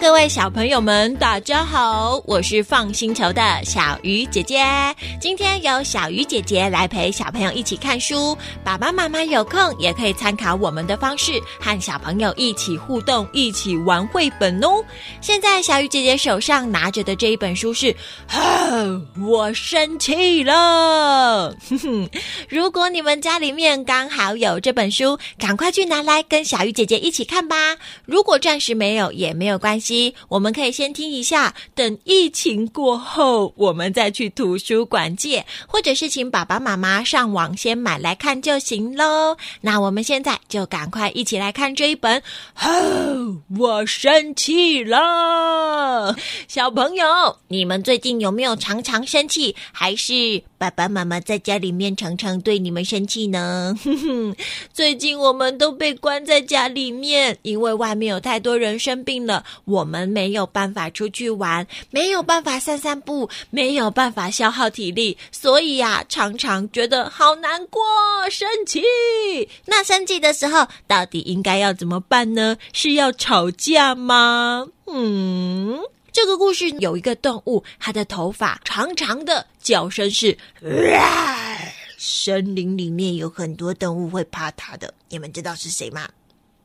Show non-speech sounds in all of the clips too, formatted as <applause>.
各位小朋友们，大家好！我是放星球的小鱼姐姐。今天由小鱼姐姐来陪小朋友一起看书。爸爸妈妈有空也可以参考我们的方式，和小朋友一起互动，一起玩绘本哦。现在小鱼姐姐手上拿着的这一本书是……我生气了！哼哼，如果你们家里面刚好有这本书，赶快去拿来跟小鱼姐姐一起看吧。如果暂时没有，也没有关系，我们可以先听一下，等疫情过后，我们再去图书馆借，或者是请爸爸妈妈上网先买来看就行喽。那我们现在就赶快一起来看这一本。哦，我生气了，小朋友，你们最近有没有常常生气？还是爸爸妈妈在家里面常常对你们生气呢？哼哼，最近我们都被关在家里面，因为外面有太多人生病了，我们没有办法出去玩，没有办法散散步，没有办法消耗体力，所以呀、常常觉得好难过、生气。那生气的时候，到底应该要怎么办呢？是要吵架吗？嗯，这个故事有一个动物，它的头发长长的，叫声是啊。森林里面有很多动物会怕它的，你们知道是谁吗？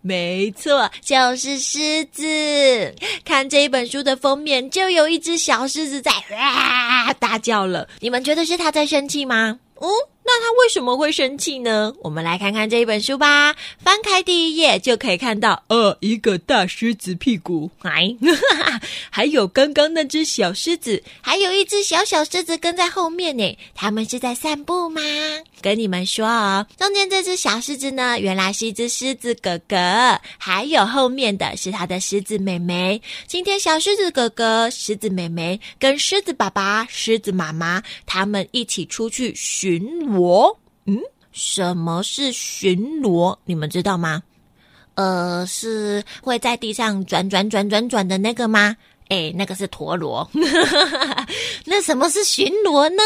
没错，就是狮子。看这一本书的封面，就有一只小狮子在哇大叫了。你们觉得是它在生气吗？嗯。那他为什么会生气呢？我们来看看这一本书吧。翻开第一页就可以看到，呃，一个大狮子屁股，哎，<laughs> 还有刚刚那只小狮子，还有一只小小狮子跟在后面呢。他们是在散步吗？跟你们说哦，中间这只小狮子呢，原来是一只狮子哥哥，还有后面的是他的狮子妹妹。今天小狮子哥哥、狮子妹妹跟狮子爸爸、狮子妈妈他们一起出去巡逻。嗯，什么是巡逻？你们知道吗？呃，是会在地上转转转转转的那个吗？哎，那个是陀螺。<laughs> 那什么是巡逻呢？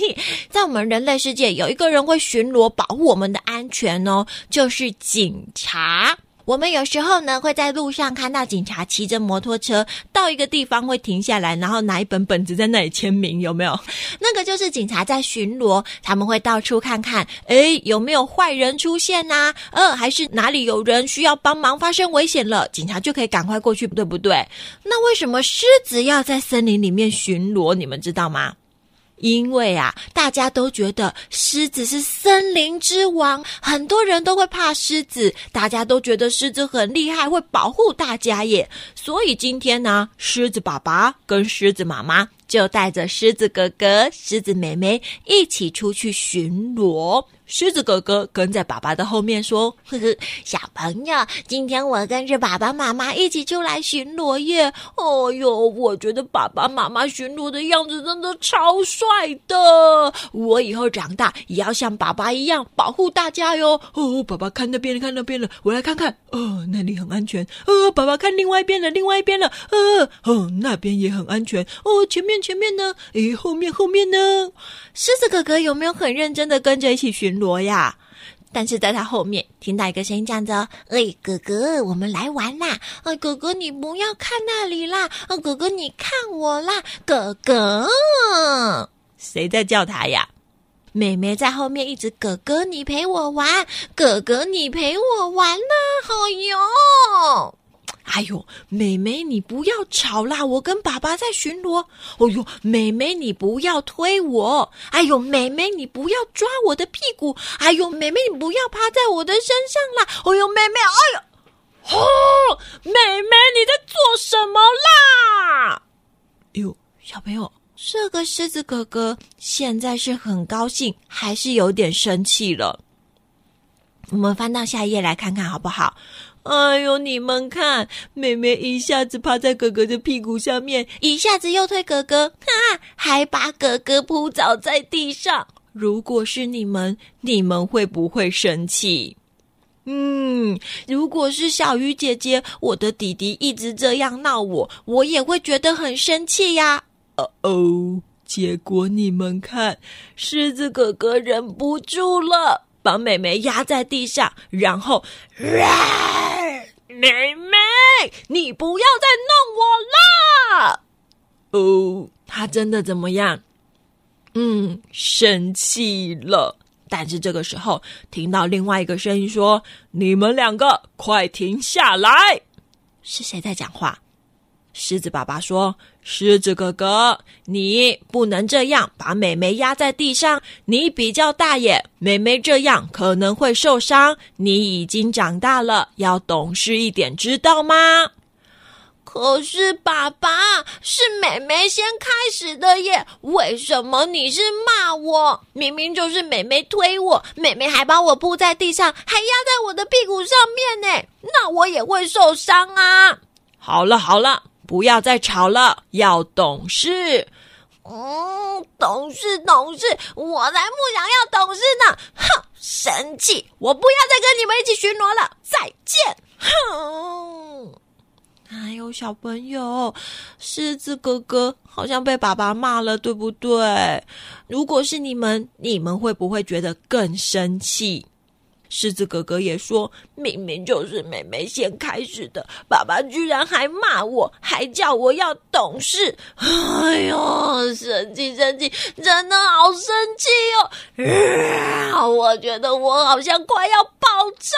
<laughs> 在我们人类世界，有一个人会巡逻，保护我们的安全哦，就是警察。我们有时候呢，会在路上看到警察骑着摩托车到一个地方，会停下来，然后拿一本本子在那里签名，有没有？<laughs> 那个就是警察在巡逻，他们会到处看看，诶，有没有坏人出现呐？呃，还是哪里有人需要帮忙，发生危险了，警察就可以赶快过去，对不对？那为什么狮子要在森林里面巡逻？你们知道吗？因为啊，大家都觉得狮子是森林之王，很多人都会怕狮子，大家都觉得狮子很厉害，会保护大家耶。所以今天呢，狮子爸爸跟狮子妈妈就带着狮子哥哥、狮子妹妹一起出去巡逻。狮子哥哥跟在爸爸的后面说：“呵呵，小朋友，今天我跟着爸爸妈妈一起出来巡逻耶！哦哟，我觉得爸爸妈妈巡逻的样子真的超帅的。我以后长大也要像爸爸一样保护大家哟。哦，爸爸看那边了，看那边了，我来看看。哦，那里很安全。哦，爸爸看另外一边了，另外一边了。哦，哦，那边也很安全。哦，前面前面呢？诶，后面后面呢？狮子哥哥有没有很认真的跟着一起巡逻？罗呀！但是在他后面听到一个声音，讲着：“哎，哥哥，我们来玩啦！哎，哥哥，你不要看那里啦！啊，哥哥，你看我啦！哥哥，谁在叫他呀？妹妹在后面一直：哥哥，你陪我玩！哥哥，你陪我玩啦！好哟！”哎呦，妹妹，你不要吵啦！我跟爸爸在巡逻。哎呦，妹妹，你不要推我。哎呦，妹妹，你不要抓我的屁股。哎呦，妹妹，你不要趴在我的身上啦！哎呦，妹妹，哎呦，哦，妹妹，你在做什么啦？哎呦，小朋友，这个狮子哥哥现在是很高兴，还是有点生气了？我们翻到下一页来看看好不好？哎呦，你们看，妹妹一下子趴在哥哥的屁股上面，一下子又推哥哥，哈，还把哥哥扑倒在地上。如果是你们，你们会不会生气？嗯，如果是小鱼姐姐，我的弟弟一直这样闹我，我也会觉得很生气呀。哦哦，结果你们看，狮子哥哥忍不住了。把妹妹压在地上，然后，啊妹妹，你不要再弄我啦！哦，他真的怎么样？嗯，生气了。但是这个时候，听到另外一个声音说：“你们两个快停下来！”是谁在讲话？狮子爸爸说：“狮子哥哥，你不能这样把妹妹压在地上。你比较大耶，妹妹这样可能会受伤。你已经长大了，要懂事一点，知道吗？”可是爸爸，是妹妹先开始的耶，为什么你是骂我？明明就是妹妹推我，妹妹还把我铺在地上，还压在我的屁股上面呢，那我也会受伤啊！好了好了。不要再吵了，要懂事。嗯，懂事懂事，我才不想要懂事呢！哼，生气，我不要再跟你们一起巡逻了，再见！哼，哎呦，小朋友，狮子哥哥好像被爸爸骂了，对不对？如果是你们，你们会不会觉得更生气？狮子哥哥也说：“明明就是妹妹先开始的，爸爸居然还骂我，还叫我要懂事。哎呦，生气生气，真的好生气哦！啊，我觉得我好像快要爆炸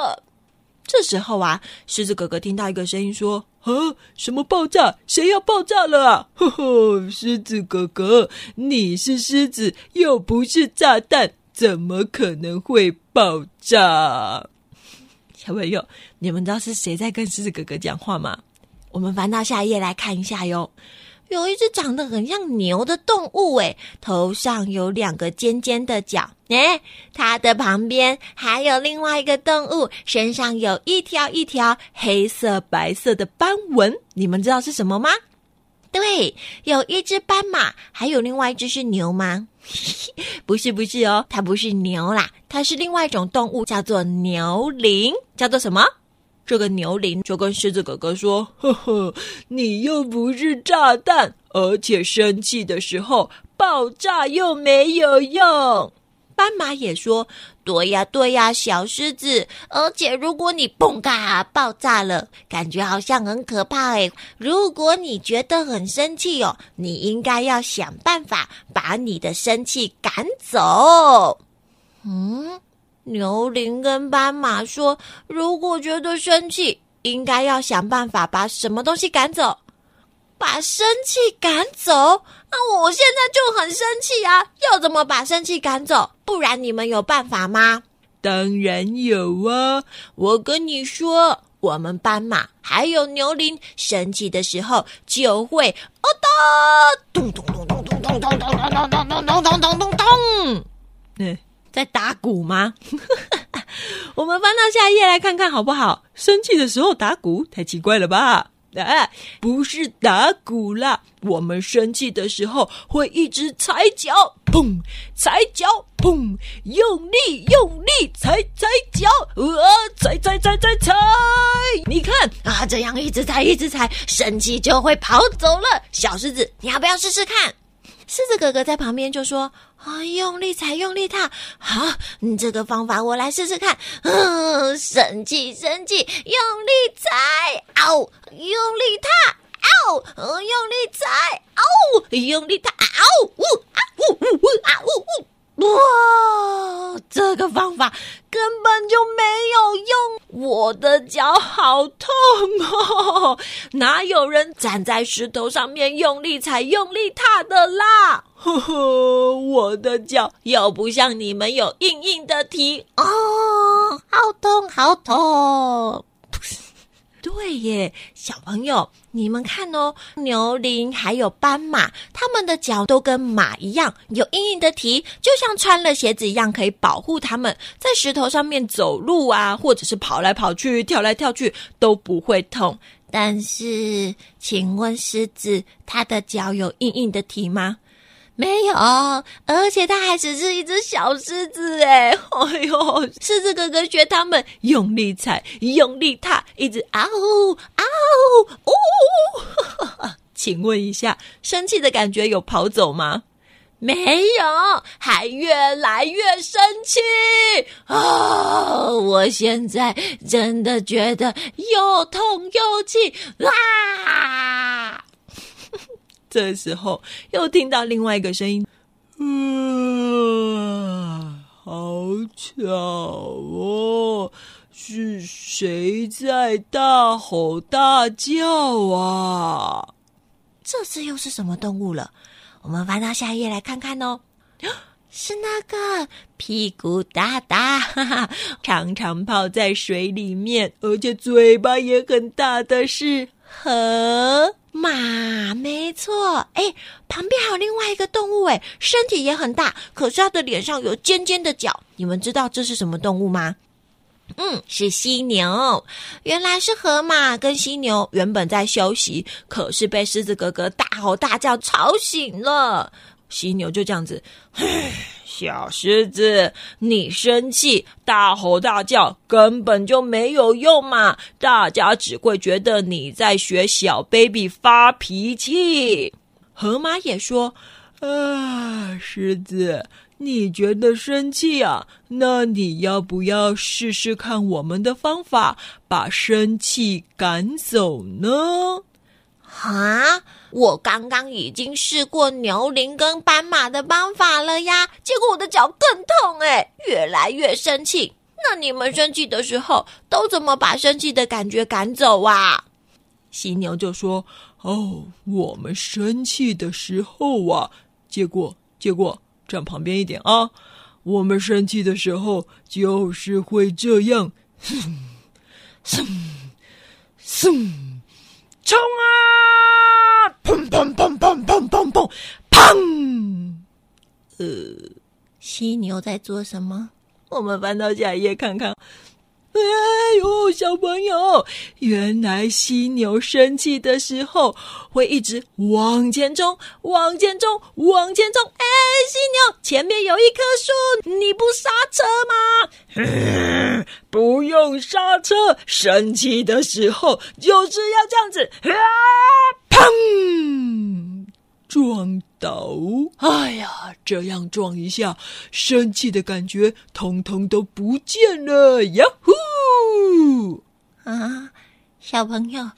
了。”这时候啊，狮子哥哥听到一个声音说：“啊，什么爆炸？谁要爆炸了啊？”呵呵，狮子哥哥，你是狮子，又不是炸弹。怎么可能会爆炸？小朋友，你们知道是谁在跟狮子哥哥讲话吗？我们翻到下一页来看一下哟。有一只长得很像牛的动物，诶，头上有两个尖尖的角，诶，它的旁边还有另外一个动物，身上有一条一条黑色白色的斑纹，你们知道是什么吗？对，有一只斑马，还有另外一只是牛吗？<laughs> 不是，不是哦，它不是牛啦，它是另外一种动物，叫做牛羚，叫做什么？这个牛羚就跟狮子哥哥说：“呵呵，你又不是炸弹，而且生气的时候爆炸又没有用。”斑马也说：“对呀，对呀，小狮子。而且如果你嘣嘎爆炸了，感觉好像很可怕诶。如果你觉得很生气哦，你应该要想办法把你的生气赶走。”嗯，牛羚跟斑马说：“如果觉得生气，应该要想办法把什么东西赶走？把生气赶走？”那我现在就很生气啊！要怎么把生气赶走？不然你们有办法吗？当然有啊！我跟你说，我们斑马还有牛铃生气的时候就会哦哒咚咚咚咚咚咚咚咚咚咚咚咚咚咚咚咚。嗯，在打鼓吗？我们翻到下一页来看看好不好？生气的时候打鼓，太奇怪了吧？啊，不是打鼓啦！我们生气的时候会一直踩脚，砰，踩脚，砰，用力用力踩踩脚，啊，踩踩踩踩踩！你看啊，这样一直踩一直踩，生气就会跑走了。小狮子，你要不要试试看？狮子哥哥在旁边就说：“啊，用力踩，用力踏，好，你这个方法我来试试看。嗯，生气，生气，用力踩，嗷，用力踏，嗷，嗯，用力踩，嗷，用力踏，嗷，呜啊呜呜呜啊呜呜。”哇，这个方法根本就没有用，我的脚好痛哦！哪有人站在石头上面用力踩、用力踏的啦？<laughs> 呵呵，我的脚又不像你们有硬硬的蹄哦，好痛，好痛！对耶，小朋友，你们看哦，牛羚还有斑马，它们的脚都跟马一样有硬硬的蹄，就像穿了鞋子一样，可以保护它们在石头上面走路啊，或者是跑来跑去、跳来跳去都不会痛。但是，请问狮子，它的脚有硬硬的蹄吗？没有，而且它还只是一只小狮子哎！<laughs> 哎呦，狮子哥哥学他们用力踩，用力踏，一直啊呜啊呜呜！请问一下，生气的感觉有跑走吗？没有，还越来越生气啊！我现在真的觉得又痛又气啊！这时候又听到另外一个声音，嗯，好巧哦！是谁在大吼大叫啊？这次又是什么动物了？我们翻到下一页来看看哦，<gasps> 是那个屁股大大，哈哈，常常泡在水里面，而且嘴巴也很大的是河马。没错，哎，旁边还有另外一个动物，哎，身体也很大，可是它的脸上有尖尖的角。你们知道这是什么动物吗？嗯，是犀牛。原来是河马跟犀牛原本在休息，可是被狮子哥哥大吼大叫吵醒了。犀牛就这样子，<sighs> 小狮子，你生气大吼大叫根本就没有用嘛，大家只会觉得你在学小 baby 发脾气。河马也说，啊，狮子。你觉得生气啊？那你要不要试试看我们的方法，把生气赶走呢？啊！我刚刚已经试过牛羚跟斑马的方法了呀，结果我的脚更痛哎，越来越生气。那你们生气的时候都怎么把生气的感觉赶走啊？犀牛就说：“哦，我们生气的时候啊，结果结果。”站旁边一点啊！我们生气的时候就是会这样，哼，哼，哼，冲啊！砰砰砰砰砰砰砰，砰！呃，犀牛在做什么？我们翻到下一页看看。哎呦，小朋友，原来犀牛生气的时候会一直往前冲，往前冲，往前冲。哎，犀牛，前面有一棵树，你不刹车吗？<laughs> 不用刹车，生气的时候就是要这样子，啊，砰！撞倒！哎呀，这样撞一下，生气的感觉通通都不见了。呀呼！啊，小朋友，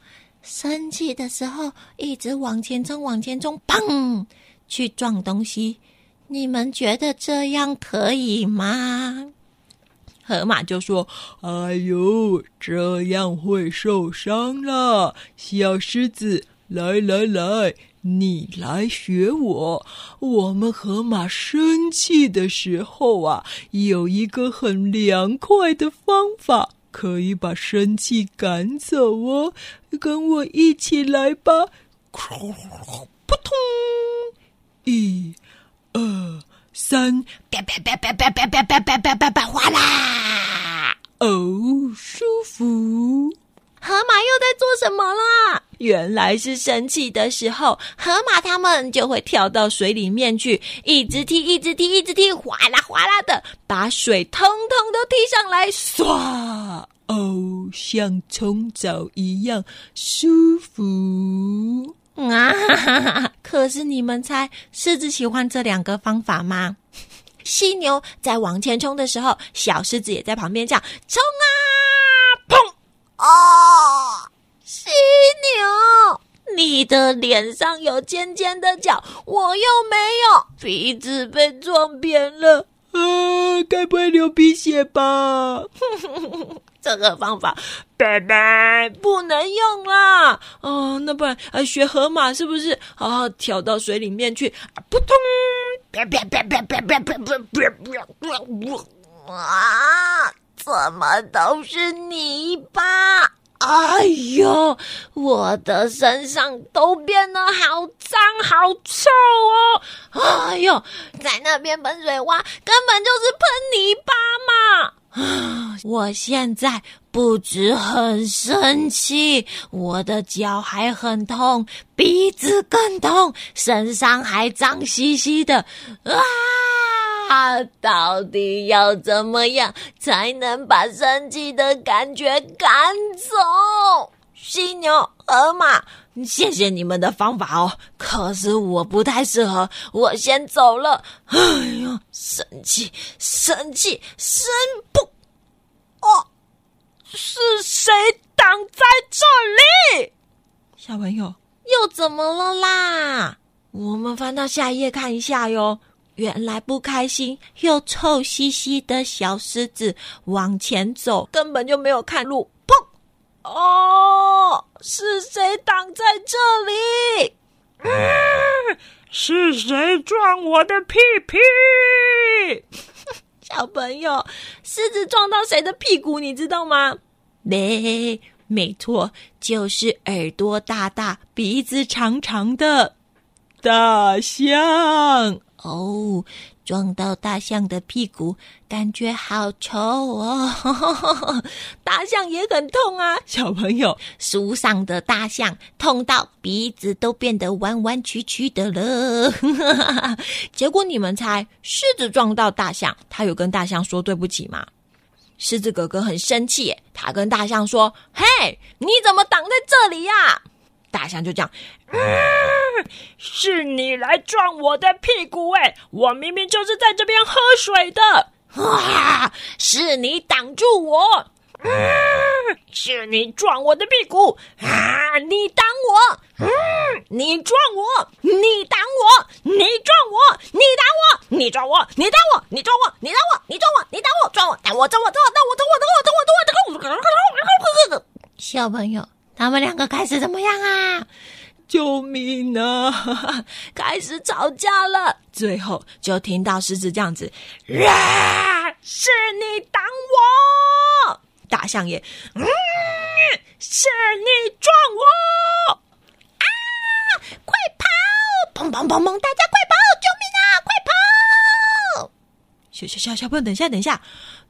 生气的时候一直往前冲，往前冲，砰！去撞东西，你们觉得这样可以吗？河马就说：“哎呦，这样会受伤了。”小狮子，来来来。你来学我。我们河马生气的时候啊，有一个很凉快的方法，可以把生气赶走哦。跟我一起来吧！扑通，一、二、三，啪啪啪啪啪啪啪啪啪啪啪啪，哗啦！哦，舒服。河马又在做什么了？原来是生气的时候，河马他们就会跳到水里面去，一直踢，一直踢，一直踢，哗啦哗啦的，把水通通都踢上来，唰！哦，像冲澡一样舒服啊！哈哈，可是你们猜，狮子喜欢这两个方法吗？<laughs> 犀牛在往前冲的时候，小狮子也在旁边叫冲啊！砰！啊，牛，你的脸上有尖尖的角，我又没有，鼻子被撞扁了，啊，该不会流鼻血吧？<laughs> 这个方法，拜拜，不能用啦。哦，那不然啊，学河马是不是？好好，跳到水里面去，扑通，啪啪啪啪啪啪啪啪啪啪，啊！怎么都是泥巴？哎呦，我的身上都变得好脏、好臭哦！哎呦，在那边喷水蛙，根本就是喷泥巴嘛！啊，<sighs> 我现在不止很生气，我的脚还很痛，鼻子更痛，身上还脏兮兮的啊！他到底要怎么样才能把生气的感觉赶走？犀牛、河马。谢谢你们的方法哦，可是我不太适合，我先走了。哎呦，生气，生气，生不哦，是谁挡在这里？小朋友又怎么了啦？我们翻到下一页看一下哟。原来不开心又臭兮兮的小狮子往前走，根本就没有看路。砰！哦，是谁挡在这里？嗯，是谁撞我的屁屁？<laughs> 小朋友，狮子撞到谁的屁股？你知道吗？没，没错，就是耳朵大大、鼻子长长的大象。哦，撞到大象的屁股，感觉好臭哦！<laughs> 大象也很痛啊，小朋友，树上的大象痛到鼻子都变得弯弯曲曲的了。<laughs> 结果你们猜，狮子撞到大象，他有跟大象说对不起吗？狮子哥哥很生气，他跟大象说：“嘿，你怎么挡在这里呀？”大象就这样，嗯，<laughs> 是你来撞我的屁股哎！我明明就是在这边喝水的，啊，是你挡住我，嗯，是你撞我的屁股。啊！你挡我，嗯，你撞我，你挡我，你撞我，你挡我，你撞我，你挡我，你撞我，你挡我，你撞我，你挡我，撞我，挡我，撞我，撞我，撞我，撞我，撞我，撞我，撞我，小朋友。他们两个开始怎么样啊？救命啊！<laughs> 开始吵架了。最后就听到狮子这样子：“啊，是你挡我！”大象也：“嗯，是你撞我！”啊！快跑！砰砰砰砰！大家快跑！救命啊！快跑！小小小小朋友，等一下，等一下，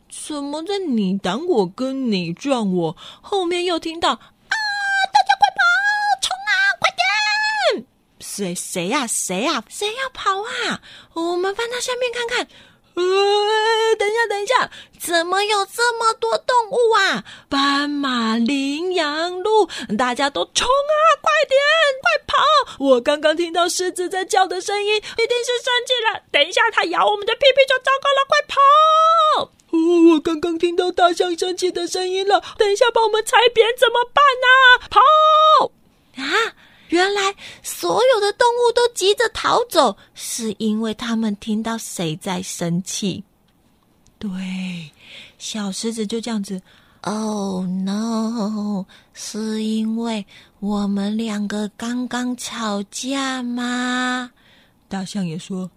怎么在你挡我跟你撞我后面又听到？谁谁呀？谁呀？谁要跑啊？我们翻到下面看看。呃，等一下，等一下，怎么有这么多动物啊？斑马、羚羊、鹿，大家都冲啊！快点，快跑！我刚刚听到狮子在叫的声音，一定是生气了。等一下，它咬我们的屁屁就糟糕了，快跑！哦，我刚刚听到大象生气的声音了。等一下，把我们踩扁怎么办呢？跑！啊！原来所有的动物都急着逃走，是因为他们听到谁在生气。对，小狮子就这样子。Oh no！是因为我们两个刚刚吵架吗？大象也说：“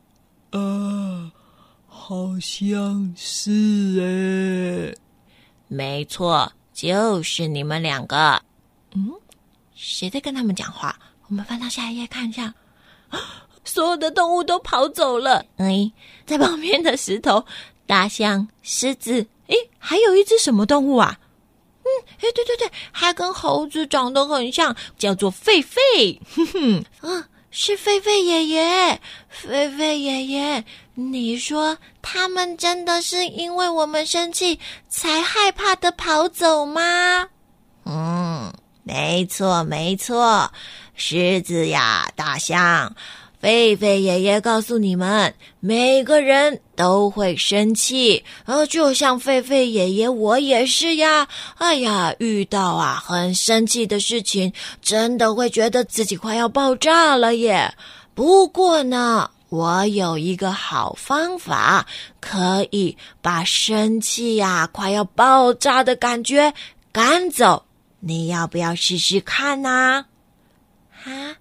呃，好像是诶。”没错，就是你们两个。嗯。谁在跟他们讲话？我们翻到下一页看一下，<gasps> 所有的动物都跑走了。哎，在旁边的石头，大象、狮子，哎，还有一只什么动物啊？嗯，哎，对对对，还跟猴子长得很像，叫做狒狒。哼哼，啊，是狒狒爷爷，狒狒爷爷，你说他们真的是因为我们生气才害怕的跑走吗？嗯。没错，没错，狮子呀，大象，狒狒爷爷告诉你们，每个人都会生气，呃，就像狒狒爷爷，我也是呀。哎呀，遇到啊很生气的事情，真的会觉得自己快要爆炸了耶。不过呢，我有一个好方法，可以把生气呀快要爆炸的感觉赶走。你要不要试试看呢？啊，啊，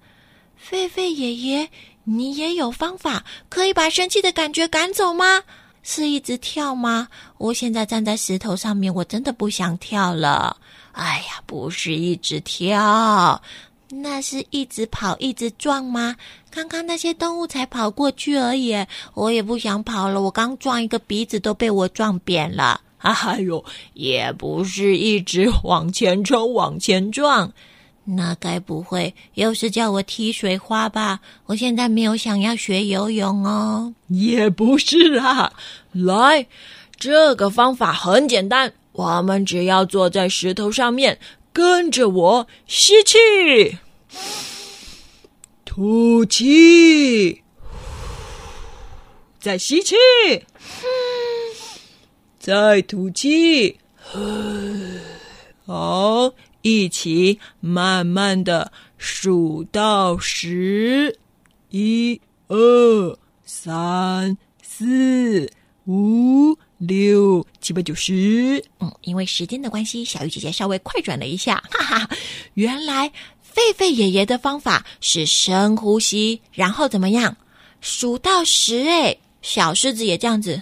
狒狒爷爷，你也有方法可以把生气的感觉赶走吗？是一直跳吗？我现在站在石头上面，我真的不想跳了。哎呀，不是一直跳，那是一直跑，一直撞吗？刚刚那些动物才跑过去而已，我也不想跑了。我刚撞一个鼻子都被我撞扁了。哎呦，也不是一直往前冲、往前撞，那该不会又是叫我踢水花吧？我现在没有想要学游泳哦。也不是啊，来，这个方法很简单，我们只要坐在石头上面，跟着我吸气，吐气，再吸气，<laughs> 再吐气。<gasps> 好，一起慢慢的数到十，一、二、三、四、五。六七八九十，嗯，因为时间的关系，小鱼姐姐稍微快转了一下，<laughs> 哈哈。原来狒狒爷爷的方法是深呼吸，然后怎么样？数到十，哎，小狮子也这样子，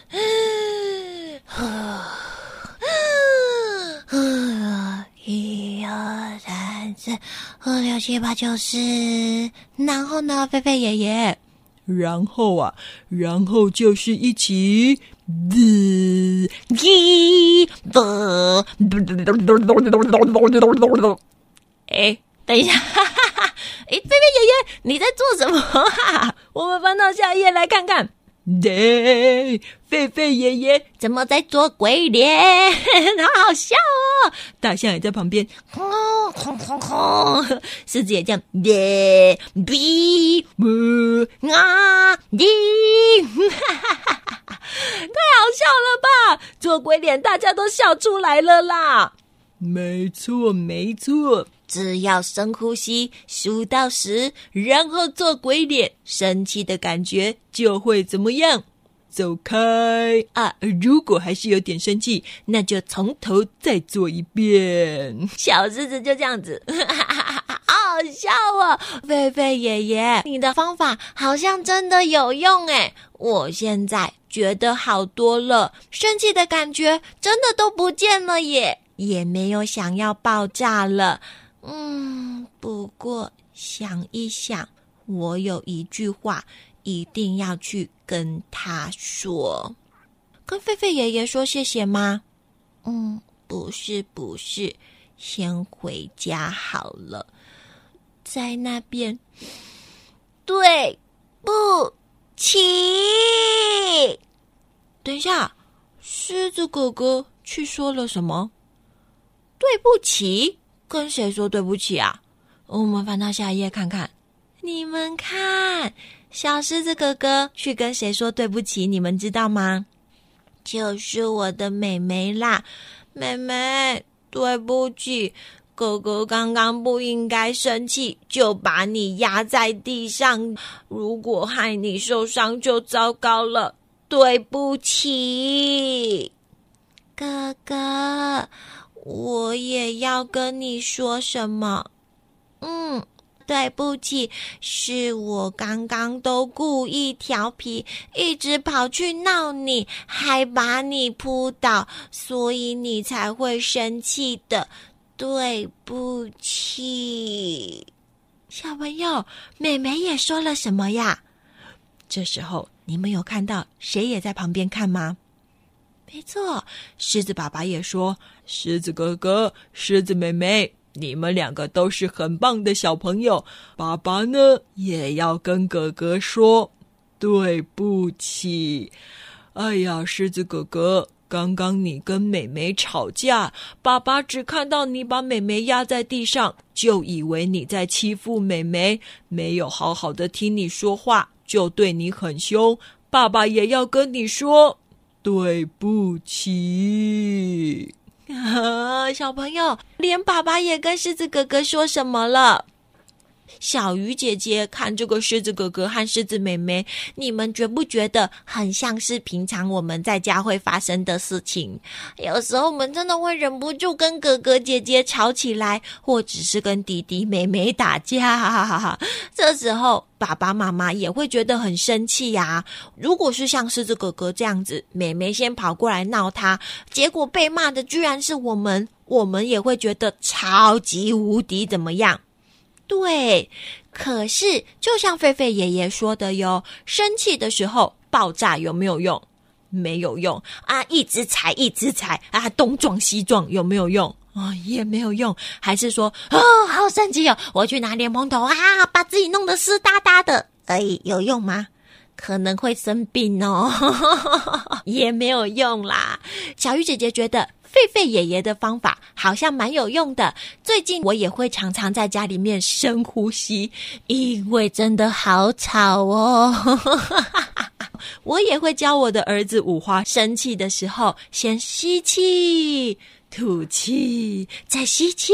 <laughs> 一二三四五六七八九十，然后呢，菲菲爷爷，然后啊，然后就是一起。嘚一嘚，哎，等一下，哈哈哈！哎，菲菲爷爷，你在做什么啊？<laughs> 我们翻到下一页来看看。对，狒狒爷爷怎么在做鬼脸？<laughs> 好好笑哦！大象也在旁边，轰轰轰轰，狮子也这样，耶比姆啊滴，哈哈哈哈哈！太好笑了吧？做鬼脸，大家都笑出来了啦！没错，没错。只要深呼吸，数到十，然后做鬼脸，生气的感觉就会怎么样？走开啊！如果还是有点生气，那就从头再做一遍。<laughs> 小狮子就这样子，<laughs> 好笑哦！狒狒爷爷，你的方法好像真的有用诶，我现在觉得好多了，生气的感觉真的都不见了耶，也没有想要爆炸了。嗯，不过想一想，我有一句话一定要去跟他说，跟狒狒爷爷说谢谢吗？嗯，不是，不是，先回家好了，在那边，对不起。等一下，狮子哥哥去说了什么？对不起。跟谁说对不起啊？我们翻到下一页看看。你们看，小狮子哥哥去跟谁说对不起？你们知道吗？就是我的妹妹啦。妹妹，对不起，哥哥刚刚不应该生气，就把你压在地上。如果害你受伤，就糟糕了。对不起，哥哥。我也要跟你说什么？嗯，对不起，是我刚刚都故意调皮，一直跑去闹你，还把你扑倒，所以你才会生气的。对不起，小朋友，妹妹也说了什么呀？这时候你们有看到谁也在旁边看吗？没错，狮子爸爸也说：“狮子哥哥，狮子妹妹，你们两个都是很棒的小朋友。爸爸呢，也要跟哥哥说对不起。哎呀，狮子哥哥，刚刚你跟妹妹吵架，爸爸只看到你把妹妹压在地上，就以为你在欺负妹妹，没有好好的听你说话，就对你很凶。爸爸也要跟你说。”对不起，啊，<laughs> 小朋友，连爸爸也跟狮子哥哥说什么了？小鱼姐姐看这个狮子哥哥和狮子妹妹，你们觉不觉得很像是平常我们在家会发生的事情？有时候我们真的会忍不住跟哥哥姐姐吵起来，或者是跟弟弟妹妹打架。<laughs> 这时候爸爸妈妈也会觉得很生气呀。如果是像狮子哥哥这样子，妹妹先跑过来闹他，结果被骂的居然是我们，我们也会觉得超级无敌怎么样？对，可是就像狒狒爷爷说的哟，生气的时候爆炸有没有用？没有用啊！一直踩，一直踩啊，东撞西撞有没有用？啊、也没有用。还是说，哦，好生气哦，我去拿莲蓬头啊，把自己弄得湿哒哒的，哎，有用吗？可能会生病哦，<laughs> 也没有用啦。小鱼姐姐觉得。狒狒爷爷的方法好像蛮有用的。最近我也会常常在家里面深呼吸，因为真的好吵哦。<laughs> 我也会教我的儿子五花，生气的时候先吸气。吐气，再吸气，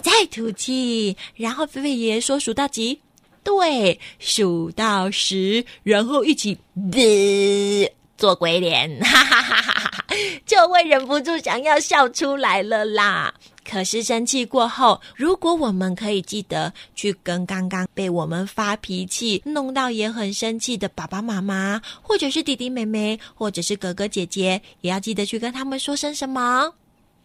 再吐气，然后菲菲爷爷说数到几？对，数到十，然后一起 <laughs> 做鬼脸，哈哈哈哈哈，<laughs> 就会忍不住想要笑出来了啦。可是生气过后，如果我们可以记得去跟刚刚被我们发脾气弄到也很生气的爸爸妈妈，或者是弟弟妹妹，或者是哥哥姐姐，也要记得去跟他们说声什么？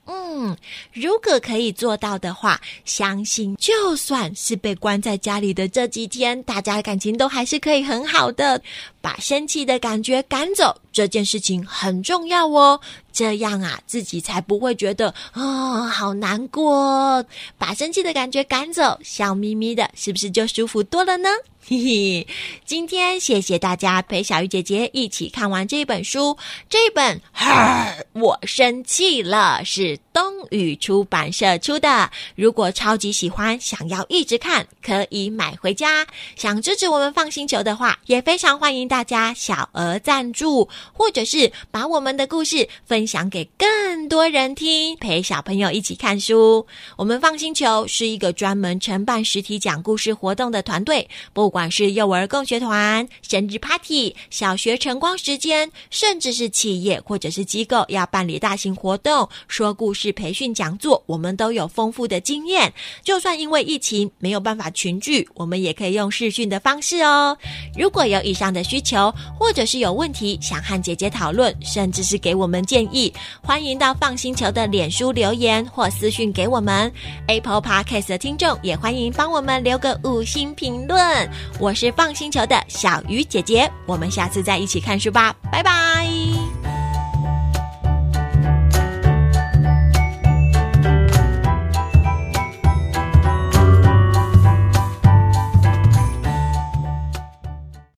嗯，如果可以做到的话，相信就算是被关在家里的这几天，大家的感情都还是可以很好的。把生气的感觉赶走，这件事情很重要哦。这样啊，自己才不会觉得啊、好难过。把生气的感觉赶走，笑眯眯的，是不是就舒服多了呢？嘿嘿，今天谢谢大家陪小鱼姐姐一起看完这本书。这本《我生气了》是东宇出版社出的。如果超级喜欢，想要一直看，可以买回家。想支持我们放星球的话，也非常欢迎大家小额赞助，或者是把我们的故事分享给更多人听，陪小朋友一起看书。我们放星球是一个专门承办实体讲故事活动的团队，不管是幼儿共学团、生日 party、小学晨光时间，甚至是企业或者是机构要办理大型活动、说故事、是培训讲座，我们都有丰富的经验。就算因为疫情没有办法群聚，我们也可以用视讯的方式哦。如果有以上的需求，或者是有问题想和姐姐讨论，甚至是给我们建议，欢迎到 FUN 星球的脸书留言或私讯给我们。Apple Podcast 的听众也欢迎帮我们留个五星评论。我是 FUN 星球的小鱼姐姐，我们下次再一起看书吧，拜拜。